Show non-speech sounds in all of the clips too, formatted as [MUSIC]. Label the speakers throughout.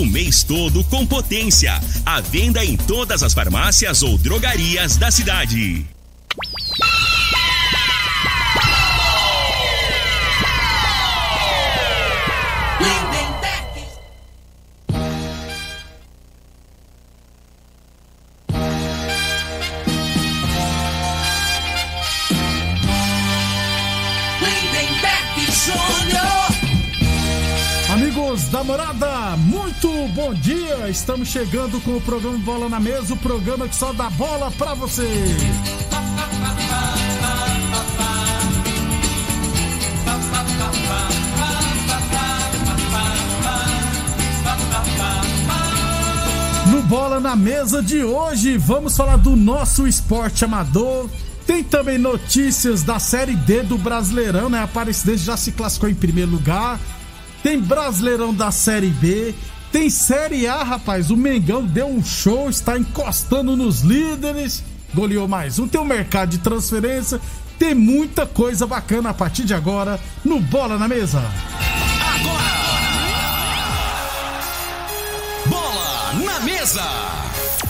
Speaker 1: o mês todo com potência. À venda em todas as farmácias ou drogarias da cidade.
Speaker 2: Amigos da morada, muito bom dia! Estamos chegando com o programa Bola na Mesa o programa que só dá bola pra você. No Bola na Mesa de hoje, vamos falar do nosso esporte amador. Tem também notícias da Série D do Brasileirão, né? A Aparecidense já se classificou em primeiro lugar. Tem Brasileirão da Série B. Tem Série A, rapaz. O Mengão deu um show, está encostando nos líderes. Goleou mais um. Tem o mercado de transferência. Tem muita coisa bacana a partir de agora no Bola na Mesa.
Speaker 3: Bola na mesa.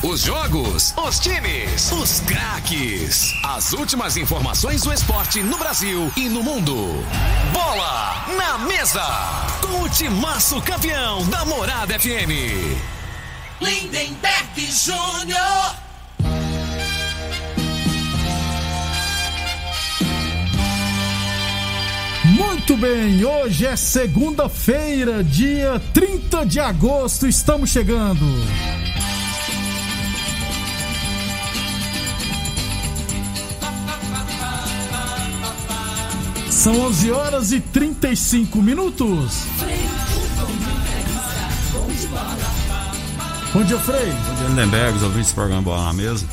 Speaker 3: Os jogos, os times, os craques. As últimas informações do esporte no Brasil e no mundo. Bola na mesa. Com o timaço campeão da Morada FM.
Speaker 4: Lindenberg Júnior.
Speaker 2: Muito bem, hoje é segunda-feira, dia 30 de agosto, estamos chegando. São 11 horas e 35 minutos. Bom dia, Frei.
Speaker 5: Bom dia, Lindenberg, os ouvintes do programa Bola na Mesa.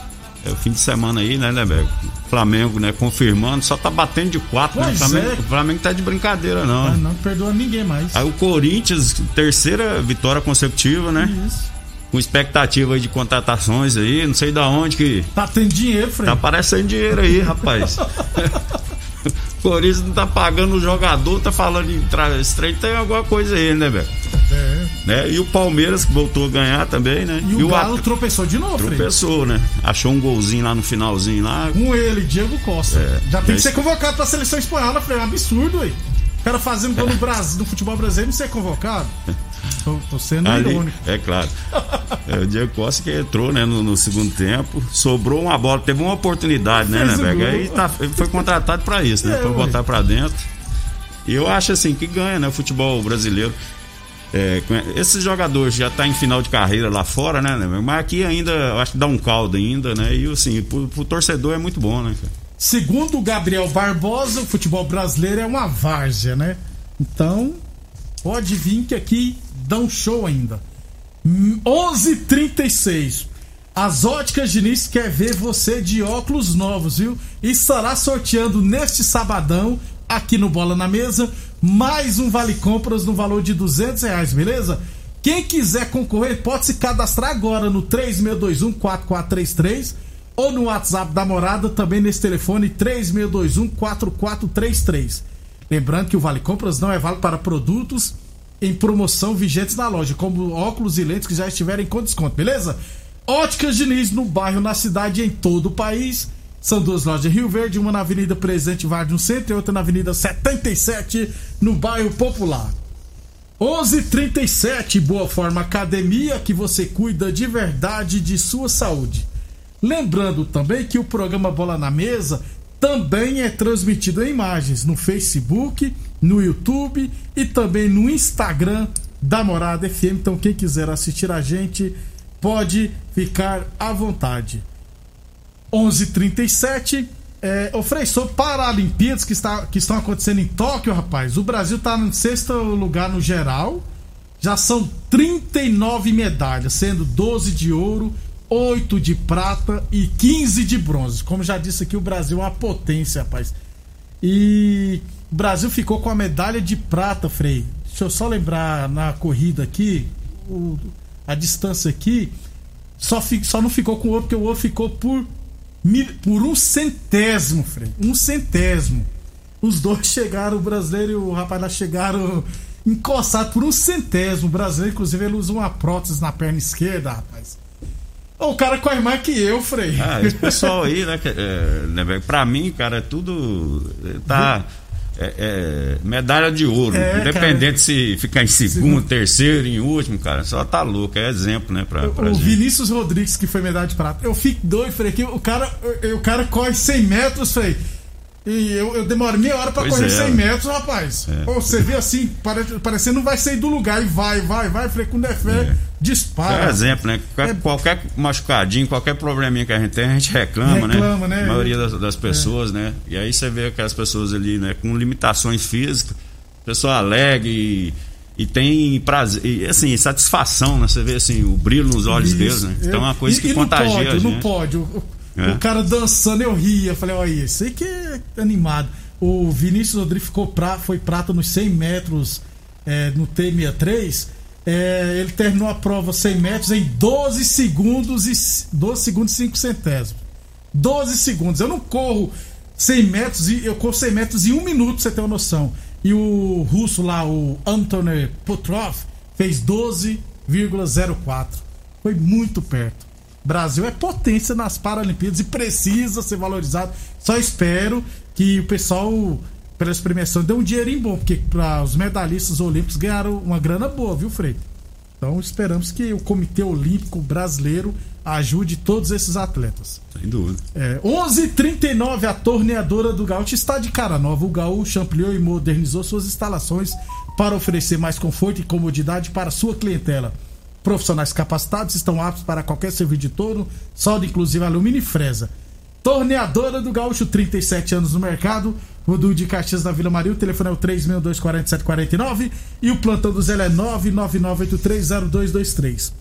Speaker 5: É o fim de semana aí, né, Lindenberg? Flamengo, né, confirmando, só tá batendo de quatro, né? O Flamengo,
Speaker 2: é.
Speaker 5: o Flamengo tá de brincadeira, não.
Speaker 2: Ah, não perdoa ninguém mais.
Speaker 5: Aí o Corinthians, terceira vitória consecutiva, né?
Speaker 2: Isso.
Speaker 5: Com expectativa aí de contratações aí, não sei da onde que
Speaker 2: Tá tendo dinheiro, Frei.
Speaker 5: tá aparecendo dinheiro aí, rapaz. [LAUGHS] O Corinthians não tá pagando o jogador, tá falando em estreito, tem alguma coisa aí, né, velho?
Speaker 2: É.
Speaker 5: Né? E o Palmeiras que voltou a ganhar também, né?
Speaker 2: E o Galo
Speaker 5: At-
Speaker 2: tropeçou de novo,
Speaker 5: tropeçou, né? Achou um golzinho lá no finalzinho lá.
Speaker 2: Com ele, Diego Costa.
Speaker 5: É.
Speaker 2: Já tem
Speaker 5: É
Speaker 2: que ser convocado pra seleção espanhola, Frei. É um absurdo, aí. O cara fazendo gol no Brasil, no futebol brasileiro, não ser convocado. Tô, tô sendo
Speaker 5: Ali,
Speaker 2: irônico.
Speaker 5: é claro. É, o Diego Costa que entrou, né, no, no segundo tempo, sobrou uma bola, teve uma oportunidade, né, né,
Speaker 2: gol.
Speaker 5: Aí tá, foi contratado pra isso, né,
Speaker 2: É,
Speaker 5: pra botar pra dentro. E eu acho assim que ganha, né, o futebol brasileiro. É, esses jogadores já tá em final de carreira lá fora, né, né, mas aqui ainda, eu acho que dá um caldo ainda, né, e assim, pro, pro torcedor é muito bom, né, cara?
Speaker 2: Segundo o Gabriel Barbosa, o futebol brasileiro é uma várzea, né? Então, pode vir que aqui um show ainda. Hum, 11:36. As óticas Diniz quer ver você de óculos novos, viu? E estará sorteando neste sabadão, aqui no Bola na Mesa, mais um Vale Compras no valor de 200 reais, beleza? Quem quiser concorrer pode se cadastrar agora no 3621-4433 ou no WhatsApp da morada, também nesse telefone 3621-4433. Lembrando que o Vale Compras não é válido para produtos em promoção vigentes na loja, como óculos e lentes que já estiverem com desconto, beleza? Óticas Diniz no bairro, na cidade e em todo o país. São duas lojas em Rio Verde, uma na Avenida Presidente Vargas no centro e outra na Avenida 77 no bairro Popular. 11:37 Boa Forma Academia, que você cuida de verdade de sua saúde. Lembrando também que o programa Bola na Mesa também é transmitido em imagens no Facebook, no YouTube e também no Instagram da Morada FM. Então, quem quiser assistir a gente pode ficar à vontade. 11:37 é, ô Frei, sobre Paralimpíadas que, está, que estão acontecendo em Tóquio, rapaz, o Brasil está no sexto lugar no geral. Já são 39 medalhas, sendo 12 de ouro, 8 de prata e 15 de bronze. Como já disse aqui, o Brasil é uma potência, rapaz. E o Brasil ficou com a medalha de prata, Frei. Deixa eu só lembrar na corrida aqui, o- a distância aqui, só, fi- só não ficou com o ouro, porque o ouro ficou por, por um centésimo, Frei. Um centésimo. Os dois [LAUGHS] chegaram, o brasileiro e o rapaz lá chegaram encostados por um centésimo. O brasileiro, inclusive, ele usa uma prótese na perna esquerda, rapaz. O cara corre mais que eu, Frei.
Speaker 5: Ah, esse pessoal aí, né? é, né, pra mim, cara, é tudo. Tá. É- é medalha de ouro.
Speaker 2: É,
Speaker 5: Independente se ficar em segundo, terceiro, em último, cara, só tá louco. É exemplo, né? Pra, pra
Speaker 2: O
Speaker 5: gente.
Speaker 2: Vinícius Rodrigues, que foi medalha de prata. Eu fico doido, Frei, que o cara, o, cara corre 100 metros, Frei. E eu, eu demoro meia hora pra
Speaker 5: Pois
Speaker 2: correr
Speaker 5: é.
Speaker 2: 100 metros, rapaz.
Speaker 5: É.
Speaker 2: Pô, você vê assim, pare, parecendo não vai sair do lugar e vai, vai, vai. Frei, quando é fé,
Speaker 5: É.
Speaker 2: dispara.
Speaker 5: É exemplo, né? Qualquer,
Speaker 2: É.
Speaker 5: qualquer machucadinho, qualquer probleminha que a gente tem, a gente reclama,
Speaker 2: Reclama,
Speaker 5: né?
Speaker 2: né?
Speaker 5: A maioria das, das pessoas, né? E aí você vê aquelas pessoas ali, né? Com limitações físicas, pessoa alegre e, e tem prazer, e, assim, satisfação, né? Você vê assim, o brilho nos olhos
Speaker 2: Isso.
Speaker 5: deles, né? Então é uma coisa
Speaker 2: E-
Speaker 5: que
Speaker 2: e
Speaker 5: contagia
Speaker 2: no pódio. No pódio,
Speaker 5: É.
Speaker 2: o cara dançando, eu ria. Falei, olha, isso aí que é animado. O Vinícius Rodrigues ficou pra, foi prata nos 100 metros é, no T63. É, ele terminou a prova 100 metros em 12 segundos e 12 segundos e 5 centésimos. 12 segundos. Eu não corro 100 metros e eu corro 100 metros em um minuto, você ter uma noção. E o russo lá, o Anthony Petrov, fez 12,04. Foi muito perto. Brasil é potência nas Paralimpíadas e precisa ser valorizado. Só espero que o pessoal, pela essa premiação, dê um dinheirinho bom, porque para os medalhistas olímpicos ganharam uma grana boa, viu, Frei? Então esperamos que o Comitê Olímpico Brasileiro ajude todos esses atletas.
Speaker 5: Sem dúvida.
Speaker 2: É, 11:39 a torneadora do Gaúcho está de cara nova. O Gaúcho ampliou e modernizou suas instalações para oferecer mais conforto e comodidade para sua clientela. Profissionais capacitados estão aptos para qualquer serviço de torno, solda inclusive alumínio e fresa. Torneadora do Gaúcho, 37 anos no mercado. Rodul de Caxias da Vila Maria. O telefone é o 3624749 e o plantão do Zé é 999830223.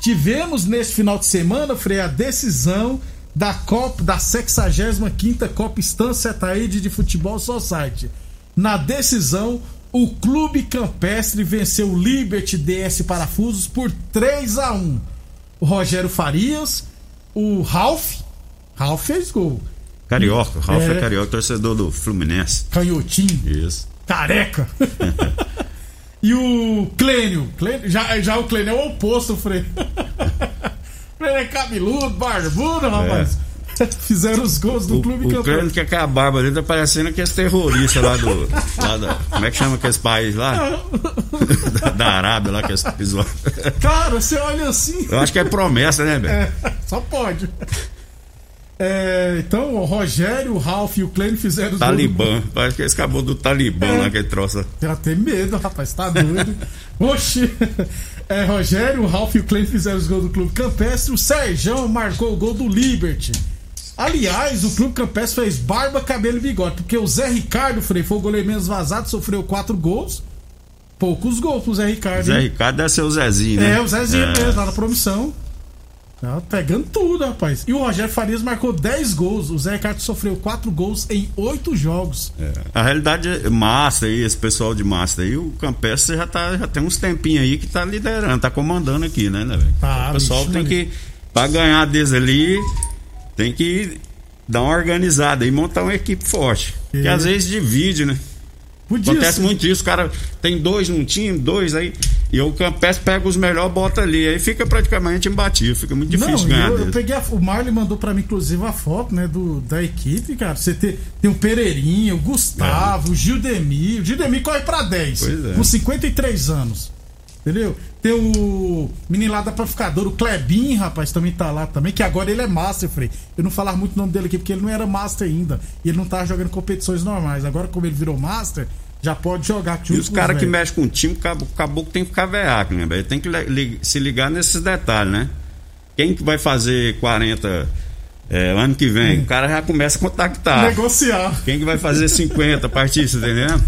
Speaker 2: Tivemos nesse final de semana, Frei, a decisão da Copa, da 65ª Copa Estância Taíde de Futebol Society. Na decisão, o Clube Campestre venceu o Liberty DS Parafusos por 3 a 1 O Rogério Farias, o Ralph, Ralph fez gol.
Speaker 5: Carioca, Ralf é,
Speaker 2: É.
Speaker 5: carioca, torcedor do Fluminense.
Speaker 2: Canhotinho,
Speaker 5: Isso.
Speaker 2: careca. [LAUGHS] e o Clênio, Clênio- já, já o Clênio é o oposto, Frei. [LAUGHS] Clênio é cabeludo, barbudo, rapaz. [LAUGHS] Fizeram os gols do
Speaker 5: É. O,
Speaker 2: Clube
Speaker 5: o
Speaker 2: Campeão.
Speaker 5: crânio que é com a barba dele tá parecendo aqueles terroristas lá do. lá da- como é que chama aqueles países lá? da, [LAUGHS] da Arábia lá, que é episódio.
Speaker 2: Cara, você olha assim.
Speaker 5: Eu acho que é promessa, né, velho?
Speaker 2: É, só pode. É, então, o Rogério, o Ralph e o Clênio fizeram os gols do
Speaker 5: Talibã. Parece que eles acabou do Talibã
Speaker 2: É.
Speaker 5: lá, que troça.
Speaker 2: Tem até medo, rapaz, tá doido. Oxi! É, Rogério, o Ralf e o Clem fizeram os gols do Clube Campestre. O Serjão marcou o gol do Liberty. Aliás, o Clube Campestre fez barba, cabelo e bigode. Porque o Zé Ricardo, Frei, foi o goleiro menos vazado, sofreu quatro gols. Poucos gols pro Zé Ricardo.
Speaker 5: Zé
Speaker 2: hein?
Speaker 5: Ricardo deve ser o Zezinho, né?
Speaker 2: É, o Zezinho
Speaker 5: É.
Speaker 2: mesmo, lá na promissão. Tá pegando tudo, rapaz. E o Rogério Farias marcou 10 gols. O Zé Ricardo sofreu 4 gols em 8 jogos.
Speaker 5: A realidade é massa aí, esse pessoal de massa aí, o Campestre já, tá, já tem uns tempinhos aí que tá liderando, tá comandando aqui, né, né, velho?
Speaker 2: Tá,
Speaker 5: o pessoal
Speaker 2: bicho,
Speaker 5: tem
Speaker 2: né?
Speaker 5: que, pra ganhar deles ali, tem que dar uma organizada e montar uma equipe forte. Que
Speaker 2: É.
Speaker 5: às vezes divide, né?
Speaker 2: Podia
Speaker 5: Acontece
Speaker 2: ser.
Speaker 5: muito isso, o cara tem dois num time, dois aí, e o Campestre pega os melhores, bota ali, aí fica praticamente imbatível, fica muito difícil
Speaker 2: Não,
Speaker 5: ganhar
Speaker 2: eu, eu peguei a, o Marley mandou pra mim, inclusive, a foto, né, do, da equipe, cara. Você tem, tem o Pereirinha, o Gustavo, o Gildemir. O Gildemir corre pra 10,
Speaker 5: Pois é.
Speaker 2: com 53 anos. Entendeu? Tem o menino lá da Panificadora, o Klebin, rapaz, também tá lá também, que agora ele é Master, Frei. Eu não falar muito o nome dele aqui, porque ele não era Master ainda. E ele não tá jogando competições normais. Agora, como ele virou Master, já pode jogar.
Speaker 5: E os caras que mexem com o time, o cabo- o caboclo tem que ficar veaco, né? velho? Tem que se ligar nesses detalhes, né? Quem que vai fazer 40 é, ano que vem? O cara já começa a contactar.
Speaker 2: Negociar.
Speaker 5: Quem que vai fazer 50 partistas, entendendo?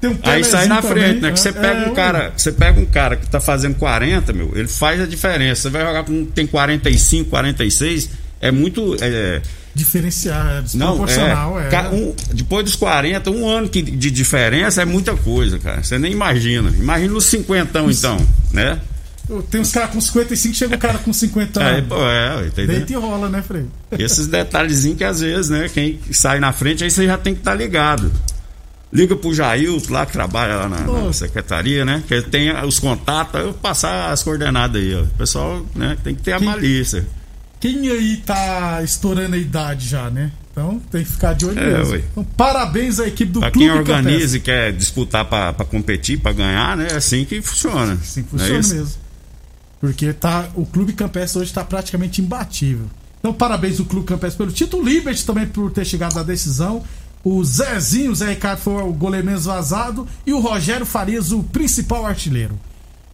Speaker 2: Tem um
Speaker 5: Aí sai na frente,
Speaker 2: também,
Speaker 5: né? Que você
Speaker 2: é,
Speaker 5: pega
Speaker 2: é,
Speaker 5: um cara, você pega um cara que tá fazendo 40, meu, ele faz a diferença. Você vai jogar com um que tem 45, 46, é muito é,
Speaker 2: Diferenciar, é
Speaker 5: não,
Speaker 2: desproporcional,
Speaker 5: é,
Speaker 2: é.
Speaker 5: ca- um- depois dos 40, um ano que- de diferença é muita coisa, cara. Você nem imagina. Imagina os 50 então, né?
Speaker 2: Tem uns caras com 55, chega o cara com 50
Speaker 5: Aí,
Speaker 2: anos.
Speaker 5: pô, é, tá?
Speaker 2: Deita e rola, né, Frei?
Speaker 5: Esses detalhezinhos que às vezes, né, quem sai na frente, aí você já tem que estar ligado. Liga pro Jailton lá que trabalha lá na, na secretaria, né? Que ele tem os contatos, eu passar as coordenadas aí, ó. O pessoal, né, tem que ter a
Speaker 2: Quem-
Speaker 5: malícia.
Speaker 2: Quem aí tá estourando a idade já, né? Então tem que ficar de olho
Speaker 5: É,
Speaker 2: mesmo. Então, parabéns à equipe do
Speaker 5: Pra
Speaker 2: Clube
Speaker 5: quem organiza e quer disputar pra, pra competir, pra ganhar, né? É assim que funciona.
Speaker 2: Assim
Speaker 5: é
Speaker 2: funciona
Speaker 5: isso?
Speaker 2: mesmo. Porque tá, o Clube Campestre hoje tá praticamente imbatível. Então, parabéns ao Clube Campestre pelo título. Liberty também por ter chegado à decisão. O Zezinho, o Zé Ricardo foi o goleiro menos vazado. E o Rogério Farias, o principal artilheiro.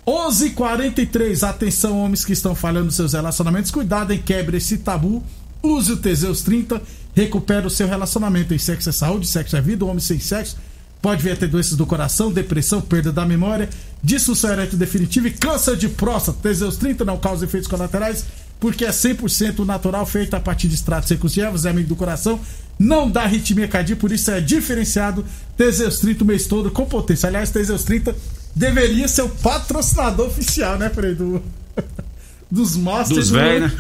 Speaker 2: 11:43 Atenção, homens que estão falhando nos seus relacionamentos. Cuidado em quebre esse tabu. Use o Teseus 30. Recupera o seu relacionamento. Em sexo é saúde, sexo é vida. O homem sem sexo pode vir a ter doenças do coração, depressão, perda da memória, disfunção erétil definitiva e câncer de próstata. Teseus 30 não causa efeitos colaterais. Porque é 100% natural, feito a partir de extratos secos de ervas, é amigo do coração, não dá arritmia cardíaca, por isso é diferenciado. Teseus 30 o mês todo com potência. Aliás, Teseus 30 deveria ser o patrocinador oficial, né, Frei? Do, [LAUGHS] dos Masters.
Speaker 5: Dos
Speaker 2: do-
Speaker 5: velhos, né?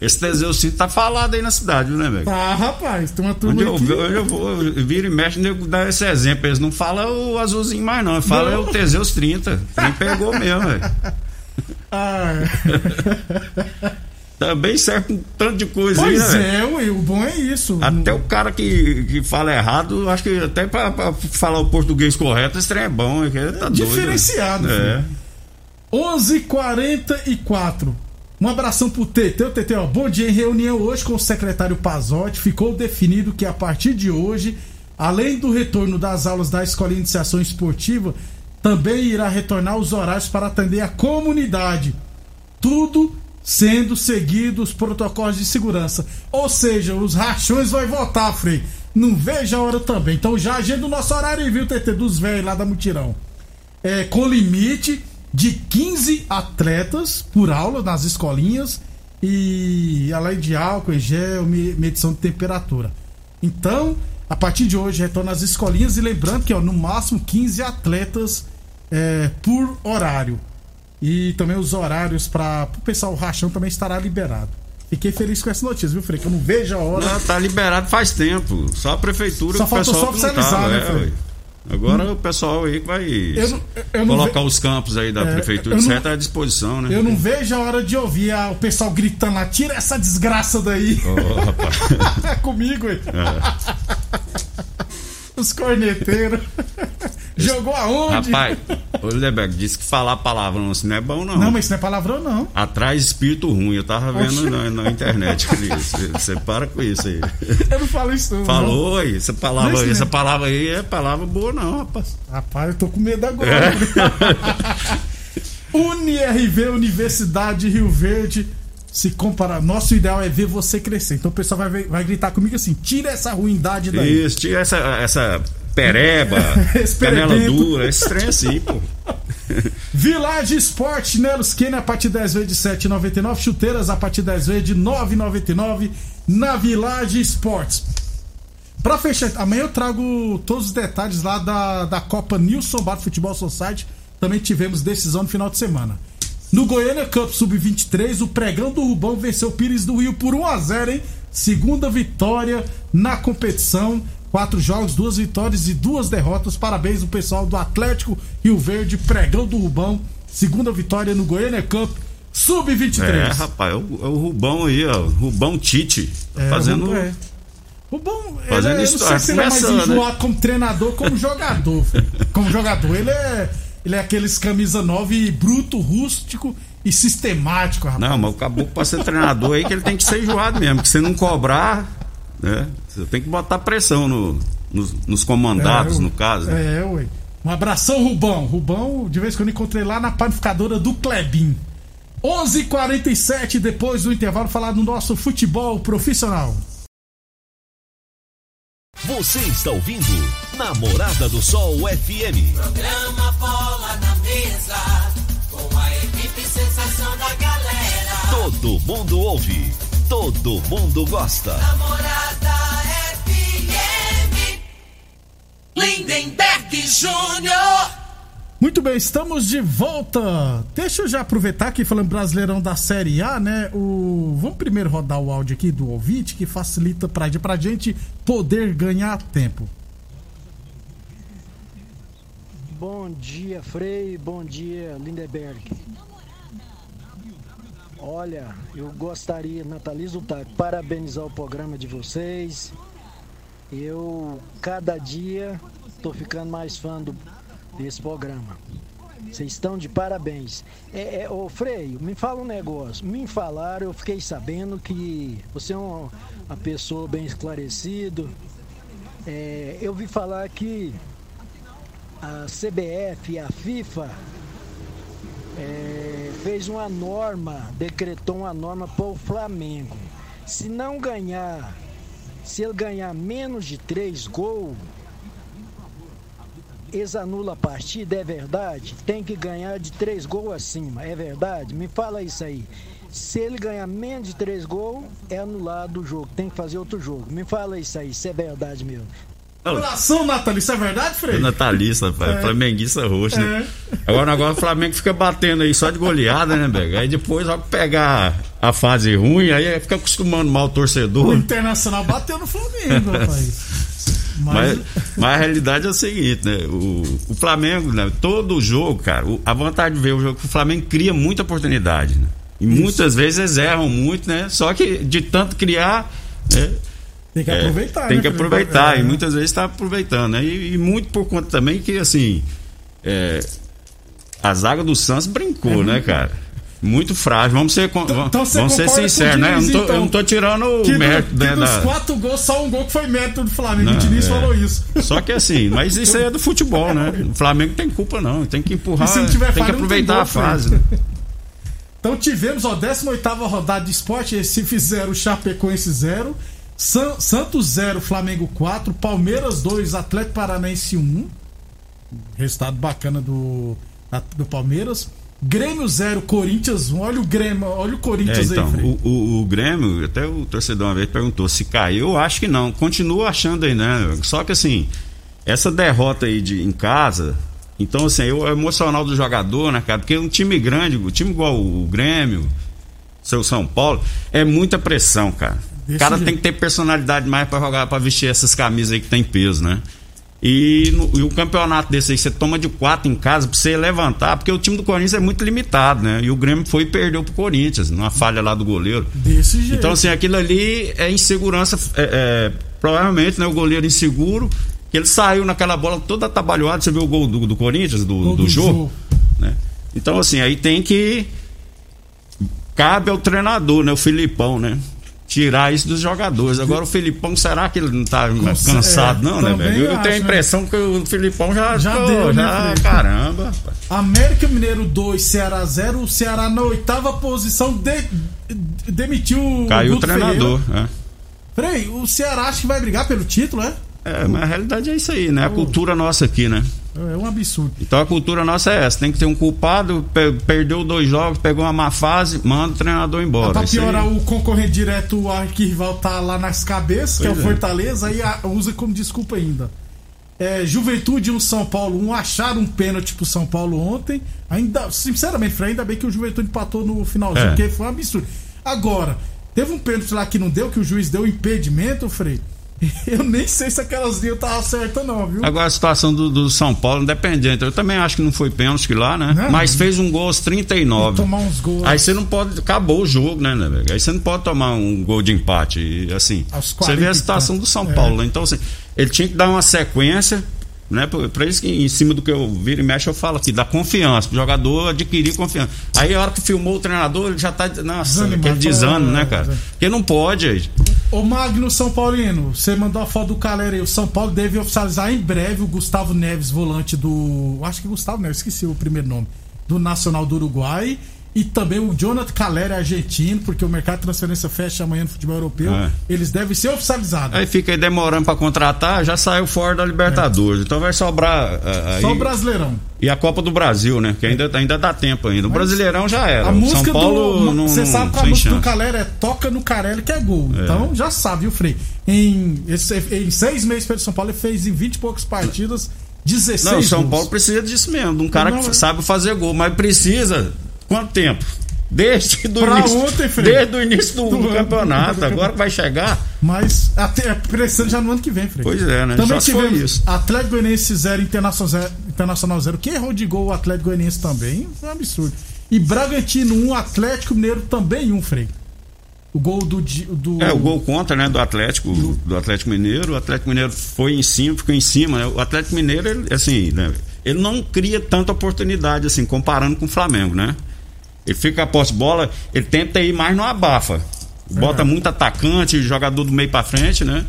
Speaker 5: Esse Teseus Cinto tá falado aí na cidade, né, velho?
Speaker 2: Ah, rapaz, tem uma turma
Speaker 5: Onde eu,
Speaker 2: aqui.
Speaker 5: onde eu vou, eu viro e mexe, nego dá esse exemplo. Eles não falam o azulzinho mais, não. Fala
Speaker 2: Não.
Speaker 5: é o Teseus 30. Nem pegou mesmo, velho. [LAUGHS]
Speaker 2: Ah, [LAUGHS]
Speaker 5: Também serve com tanto de coisa aí, né,
Speaker 2: pois é, ué, o bom é isso.
Speaker 5: Até o cara que, que fala errado, acho que até pra, pra falar o português correto, esse trem é bom. é que Tá doido,
Speaker 2: Diferenciado,
Speaker 5: velho. É.
Speaker 2: 11:44. Um abração pro TT. O TT, ó. Bom dia. Em reunião hoje com o secretário Pazotti, ficou definido que a partir de hoje, além do retorno das aulas da Escola de Iniciação Esportiva, também irá retornar os horários para atender a comunidade. Tudo sendo seguido os protocolos de segurança. Ou seja, os rachões vai voltar, Frei. Não veja a hora também. Então já agenda o nosso horário, viu, TT, dos velhos lá da Mutirão é, com limite de 15 atletas por aula nas escolinhas e além de álcool gel, me- medição de temperatura. Então, a partir de hoje, retorna às escolinhas e lembrando que ó, no máximo 15 atletas é, por horário. E também os horários para o pessoal o rachão também estará liberado. Fiquei feliz com essa notícia, viu, Frei? Que eu não vejo a hora.
Speaker 5: Não, tá liberado faz tempo. Só a prefeitura
Speaker 2: Só
Speaker 5: que o pessoal
Speaker 2: só oficializar,
Speaker 5: tava,
Speaker 2: né,
Speaker 5: é, ué. Agora o pessoal aí vai
Speaker 2: Eu não- eu
Speaker 5: colocar
Speaker 2: ve-
Speaker 5: os campos aí da
Speaker 2: É,
Speaker 5: prefeitura
Speaker 2: não-
Speaker 5: certo à disposição, né?
Speaker 2: Eu não vejo a hora de ouvir a- o pessoal gritando lá, tira essa desgraça daí.
Speaker 5: Ô, rapaz.
Speaker 2: É [LAUGHS] comigo, hein? Os corneteiros. Jogou aonde?
Speaker 5: Rapaz, o Lebeck disse que falar palavrão assim não é bom, não.
Speaker 2: Não, mas isso não é palavrão, não.
Speaker 5: Atrás espírito ruim, eu tava vendo na, na internet. Você, você para com isso aí.
Speaker 2: Eu não falo isso, não.
Speaker 5: Falou aí, essa palavra,
Speaker 2: Mas,
Speaker 5: aí,
Speaker 2: né?
Speaker 5: essa palavra aí é palavra boa, não, rapaz.
Speaker 2: Rapaz, eu tô com medo [LAUGHS] agora. [LAUGHS] UniRV, Universidade de Rio Verde. Se comparar, nosso ideal é ver você crescer. Então o pessoal vai, vai gritar comigo assim: tira essa ruindade daí.
Speaker 5: Isso, tira essa, essa pereba, [LAUGHS] canela dura, esse trem assim, pô. [LAUGHS]
Speaker 2: Village Sport, chinelos Kenny a partir 10 vezes de 7,99. Chuteiras a partir 10 vezes de 9,99 na Village Sports. Pra fechar, amanhã eu trago todos os detalhes lá da, da Copa Nilson Bar Futebol Society. Também tivemos decisão no final de semana. No Goiânia Cup Sub-23, o pregão do Rubão venceu o Pires do Rio por 1 a 0 hein? Segunda vitória na competição. Quatro jogos, duas vitórias e duas derrotas. Parabéns ao pessoal do Atlético Rio Verde, pregão do Rubão. Segunda vitória no Goiânia Cup Sub-23.
Speaker 5: É, rapaz, é o, é o Rubão aí, ó. Rubão Tite. Tá
Speaker 2: É,
Speaker 5: fazendo.
Speaker 2: o Rubão é. O bom, ele
Speaker 5: Fazendo
Speaker 2: é, eu não sei
Speaker 5: história.
Speaker 2: se ele é mais
Speaker 5: né?
Speaker 2: enjoado como treinador como jogador. filho. como jogador, ele é. Ele é aqueles camisa 9 bruto, rústico e sistemático, rapaz.
Speaker 5: Não, mas o caboclo pra ser treinador aí que ele tem que ser enjoado mesmo. Que se não cobrar, né? Você tem que botar pressão no- nos, nos comandados,
Speaker 2: É,
Speaker 5: no caso. né?
Speaker 2: É, ué. Um abração, Rubão. Rubão, de vez em quando encontrei lá na panificadora do Klebin. 11:47 h 47 depois do intervalo, falar do nosso futebol profissional.
Speaker 1: Você está ouvindo Namorada do Sol FM.
Speaker 4: Programa Bola na Mesa, com a equipe sensação da galera.
Speaker 1: Todo mundo ouve, todo mundo gosta.
Speaker 4: Namorada FM. Lindenberg Júnior.
Speaker 2: Muito bem, estamos de volta. Deixa eu já aproveitar aqui falando Brasileirão da Série A, né? O... Vamos primeiro rodar o áudio aqui do ouvinte que facilita pra, pra gente poder ganhar tempo.
Speaker 6: Bom dia, Frei. Bom dia, Lindeberg. Olha, eu gostaria, Natalizo Taco, parabenizar o programa de vocês. Eu, cada dia, tô ficando mais fã do, desse programa. Vocês estão de parabéns. É, é, ô Frei, me fala um negócio. Me falaram, eu fiquei sabendo que você é uma, uma pessoa bem esclarecida. É, eu vi falar que a CBF e a FIFA é, fez uma norma, decretou uma norma para o Flamengo. Se não ganhar, se ele ganhar menos de três gols, eles anulam a partida, é verdade? Tem que ganhar de três gols acima, é verdade? Me fala isso aí. Se ele ganhar menos de três gols, é anulado o jogo, tem que fazer outro jogo. Me fala isso aí, se é verdade mesmo.
Speaker 2: Coração, Nathalie, isso é verdade, Frei?
Speaker 5: Natalista, rapaz, flamenguista roxo, né? Agora o negócio o Flamengo fica batendo aí só de goleada, né, Bega? Aí depois, ao pegar a fase ruim, aí fica acostumando mal o
Speaker 2: O
Speaker 5: torcedor.
Speaker 2: Internacional bateu no Flamengo, [LAUGHS] rapaz. Mas,
Speaker 5: Mas, mas a realidade é o seguinte, né? O, o Flamengo, né? todo jogo, cara, o- a vontade de ver o jogo que o Flamengo cria muita oportunidade, né? E muitas vezes eles erram muito, né? Só que de tanto criar, né?
Speaker 2: Tem que
Speaker 5: É,
Speaker 2: aproveitar,
Speaker 5: Tem
Speaker 2: né,
Speaker 5: que aproveitar,
Speaker 2: É.
Speaker 5: e muitas vezes está aproveitando, né? E, e muito por conta também que, assim, é, a zaga do Santos brincou, né, cara? Muito frágil. Vamos ser, vamos,
Speaker 2: então você
Speaker 5: vamos ser
Speaker 2: o
Speaker 5: sinceros, né? Eu não, tô, eu
Speaker 2: então?
Speaker 5: não tô tirando o
Speaker 2: Que,
Speaker 5: mérito
Speaker 2: que
Speaker 5: né,
Speaker 2: dos
Speaker 5: da.
Speaker 2: quatro gols, só um gol que foi mérito do Flamengo.
Speaker 5: Não,
Speaker 2: o Diniz
Speaker 5: é.
Speaker 2: falou isso.
Speaker 5: Só que assim, mas isso aí é do futebol, né? O Flamengo tem culpa, não. Tem que empurrar,
Speaker 2: se não tiver
Speaker 5: tem
Speaker 2: falha,
Speaker 5: que
Speaker 2: tem
Speaker 5: aproveitar
Speaker 2: gol,
Speaker 5: a fase. né?
Speaker 2: Então tivemos, ó, 18 rodada de esporte. Esse fizeram Chapecoense 0, San- Santos 0, Flamengo 4, Palmeiras 2, Atlético Paranaense 1. Resultado bacana do, do Palmeiras. Grêmio 0, Corinthians 1. Olha o Grêmio, olha o
Speaker 5: É,
Speaker 2: Corinthians
Speaker 5: então,
Speaker 2: aí,
Speaker 5: o, o, o Grêmio, até o torcedor uma vez perguntou se caiu. Eu acho que não. Continuo achando aí, né? Só que assim, essa derrota aí de, em casa. Então, assim, o emocional do jogador, né, cara? Porque um time grande, um time igual o Grêmio, seu São Paulo, é muita pressão, cara. O cara
Speaker 2: jeito.
Speaker 5: tem que ter personalidade mais pra jogar, pra vestir essas camisas aí que tem peso, né? E, no, e o campeonato desse aí, você toma de quatro em casa pra você levantar, porque o time do Corinthians é muito limitado, né? E o Grêmio foi e perdeu pro Corinthians, numa falha lá do goleiro.
Speaker 2: Desse jeito.
Speaker 5: Então, assim, aquilo ali é insegurança. é, é, provavelmente, né? O goleiro inseguro, que ele saiu naquela bola toda atabalhoada. Você viu o gol do, do Corinthians, do,
Speaker 2: Gol
Speaker 5: do
Speaker 2: do
Speaker 5: jogo?
Speaker 2: Jô.
Speaker 5: Né? Então, assim, aí tem que. Cabe ao treinador, né? O Filipão, né? Tirar isso dos jogadores. Agora o Filipão, será que ele não tá
Speaker 2: Conse-
Speaker 5: cansado,
Speaker 2: é,
Speaker 5: não, né, velho? Eu
Speaker 2: acho,
Speaker 5: tenho a
Speaker 2: né?
Speaker 5: impressão que o Filipão já.
Speaker 2: Já
Speaker 5: pô,
Speaker 2: deu, né,
Speaker 5: já,
Speaker 2: Felipe?
Speaker 5: Caramba.
Speaker 2: América Mineiro 2, Ceará 0. O Ceará na oitava posição de- de- demitiu o
Speaker 5: Caiu o treinador.
Speaker 2: Ferreira.
Speaker 5: né?
Speaker 2: Frei, o Ceará acha que vai brigar pelo título, é?
Speaker 5: É, mas a realidade é isso aí, né? A cultura nossa aqui, né?
Speaker 2: É um absurdo.
Speaker 5: Então a cultura nossa é essa: tem que ter um culpado, pe- perdeu dois jogos, pegou uma má fase, manda o treinador embora.
Speaker 2: pra
Speaker 5: Isso aí-
Speaker 2: piorar, o concorrente direto, o arquirrival tá lá nas cabeças, que é o
Speaker 5: Pois é.
Speaker 2: Fortaleza, aí usa como desculpa ainda. É, Juventude 1, São Paulo 1, acharam um pênalti pro São Paulo ontem. Ainda, sinceramente, ainda bem que o Juventude empatou no finalzinho,
Speaker 5: É.
Speaker 2: porque foi um absurdo. Agora, teve um pênalti lá que não deu, que o juiz deu impedimento, Frei. [LAUGHS] Eu nem sei se aquelas linhas estavam certas, não, viu?
Speaker 5: Agora a situação do, do São Paulo, independente. Eu também acho que não foi pênalti lá, né?
Speaker 2: Não.
Speaker 5: Mas fez um gol aos 39.
Speaker 2: Tomar uns gols.
Speaker 5: Aí você não pode. Acabou o jogo, né, né? Aí você não pode tomar um gol de empate. E, assim, você
Speaker 2: 40
Speaker 5: vê a situação do São
Speaker 2: É.
Speaker 5: Paulo. né? Então, assim, ele tinha que dar uma sequência, Né? Por isso que em cima do que eu viro e mexe, eu falo aqui, da confiança, o jogador adquirir confiança. Aí a hora que filmou o treinador, ele já tá. Nossa,
Speaker 2: Desanimado,
Speaker 5: aquele desânimo,
Speaker 2: é,
Speaker 5: né, cara?
Speaker 2: é.
Speaker 5: Porque não pode. gente.
Speaker 2: Ô Magno São Paulino, você mandou a foto do Calera aí. O São Paulo deve oficializar em breve o Gustavo Neves, volante do. Acho que Gustavo Neves, esqueci o primeiro nome. Do Nacional do Uruguai. E também o Jonathan Calera argentino, porque o mercado de transferência fecha amanhã no futebol europeu.
Speaker 5: É.
Speaker 2: Eles devem ser oficializados.
Speaker 5: Aí fica aí demorando pra contratar, já saiu fora da Libertadores. Então vai sobrar. aí-
Speaker 2: Só o Brasileirão.
Speaker 5: E a Copa do Brasil, né? Que ainda, ainda dá tempo ainda. O Brasileirão já era.
Speaker 2: A música
Speaker 5: São Paulo
Speaker 2: do. Você sabe que a música do
Speaker 5: chance.
Speaker 2: Calera é Toca no Carelli que é gol. Então já sabe, viu, Frei? Em, em seis meses pelo São Paulo, ele fez em 20 e poucas partidas 16
Speaker 5: Não, o São
Speaker 2: gols.
Speaker 5: Paulo precisa disso mesmo, de um cara
Speaker 2: Não,
Speaker 5: que
Speaker 2: é.
Speaker 5: sabe fazer gol, mas precisa quanto tempo? Desde do início,
Speaker 2: ontem,
Speaker 5: desde o início do,
Speaker 2: Do
Speaker 5: do campeonato. Agora vai chegar.
Speaker 2: Mas até é precisando já no ano que vem, Frei.
Speaker 5: Pois é, né?
Speaker 2: Também
Speaker 5: Só
Speaker 2: tivemos
Speaker 5: isso.
Speaker 2: Atlético Goianiense 0, Internacional 0, Internacional 0. Que errou de gol o Atlético Goianiense também. Foi um absurdo. E Bragantino 1, Atlético Mineiro também 1, Frei. O gol do. Do
Speaker 5: É, o gol contra, né, do Atlético, do Atlético Mineiro. O Atlético Mineiro foi em cima, ficou em cima, né? O Atlético Mineiro, ele, assim, né, ele não cria tanta oportunidade, assim, comparando com o Flamengo, né? Ele fica a posse bola, ele tenta ir mais no abafa. Bota muito atacante, jogador do meio pra frente, né?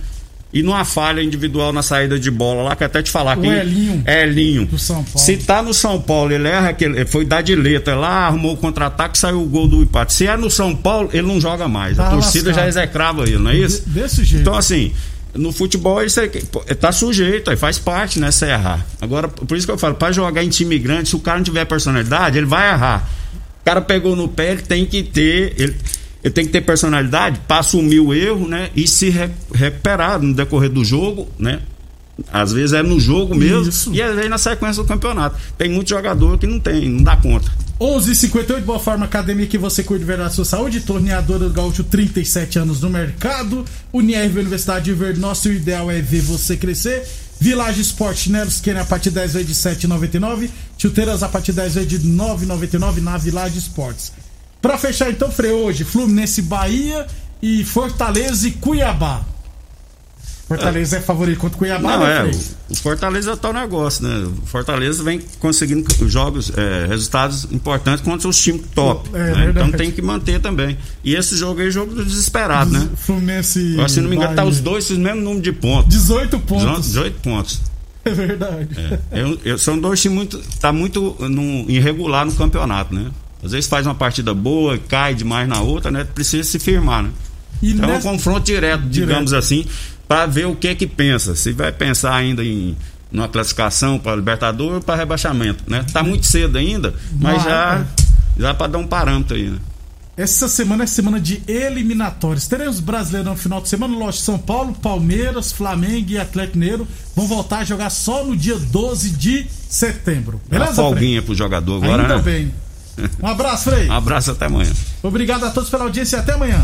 Speaker 5: E numa falha individual na saída de bola lá, que até te falar
Speaker 2: O
Speaker 5: que.
Speaker 2: Elinho.
Speaker 5: É Elinho.
Speaker 2: Do São Paulo.
Speaker 5: Se tá no São Paulo, ele erra aquele. Foi dar de letra lá, arrumou o contra-ataque, saiu o gol do empate. Se é no São Paulo, ele não joga mais.
Speaker 2: Tá
Speaker 5: a torcida
Speaker 2: lascado.
Speaker 5: já execrava ele, não é isso?
Speaker 2: De- desse jeito.
Speaker 5: Então, assim, no futebol isso é, tá sujeito, aí faz parte, né? Você errar. Agora, por isso que eu falo, pra jogar em time grande, se o cara não tiver personalidade, ele vai errar. O cara pegou no pé, ele tem que ter. Ele, ele tem que ter personalidade para assumir o erro, né? E se re- recuperar no decorrer do jogo, né? Às vezes é no jogo mesmo
Speaker 2: Isso.
Speaker 5: e às vezes na sequência do campeonato. Tem muito jogador que não tem, não dá conta.
Speaker 2: 11:58 Boa Forma Academia que você cuida da sua saúde, torneadora do Gaúcho 37 anos no mercado, Unirv Universidade de Verde, nosso ideal é ver você crescer. Village Sport Chinelos Kenny a partir de 10 vezes de 7,99, chuteiras a partir de 10 vezes de 9,99 na Village Sports. Pra fechar então, Frei, hoje, Fluminense Bahia e Fortaleza e Cuiabá. Fortaleza é, favorito contra o Cuiabá,
Speaker 5: Não,
Speaker 2: né,
Speaker 5: é, o, o Fortaleza é tal negócio, né? O Fortaleza vem conseguindo jogos, é, resultados importantes contra os times top.
Speaker 2: É,
Speaker 5: né? Então tem que manter também. E esse jogo aí é jogo do desesperado, né?
Speaker 2: Fluminense.
Speaker 5: Eu, se não me engano, tá
Speaker 2: Bahia.
Speaker 5: os dois com o mesmo número de pontos.
Speaker 2: 18 pontos.
Speaker 5: 18 pontos.
Speaker 2: É verdade.
Speaker 5: Eu, eu- são dois times muito. tá muito no- irregular no campeonato, né? Às vezes faz uma partida boa, cai demais na outra, né? Precisa se firmar, né?
Speaker 2: E
Speaker 5: Então é um
Speaker 2: nessa-
Speaker 5: confronto direto, digamos assim, para ver o que que pensa. Se vai pensar ainda em numa classificação para Libertadores ou para rebaixamento, né? Tá muito cedo ainda,
Speaker 2: mas
Speaker 5: já já para dar um parâmetro aí, né?
Speaker 2: Essa semana é semana de eliminatórios. Teremos brasileirão no final de semana, lógico, São Paulo, Palmeiras, Flamengo e Atlético Mineiro vão voltar a jogar só no dia 12 de setembro.
Speaker 5: Uma
Speaker 2: Beleza, Frei?
Speaker 5: folguinha pro jogador agora,
Speaker 2: Ainda
Speaker 5: né?
Speaker 2: bem. [LAUGHS] Um abraço, Frei.
Speaker 5: Um abraço até amanhã.
Speaker 2: Obrigado a todos pela audiência e até amanhã.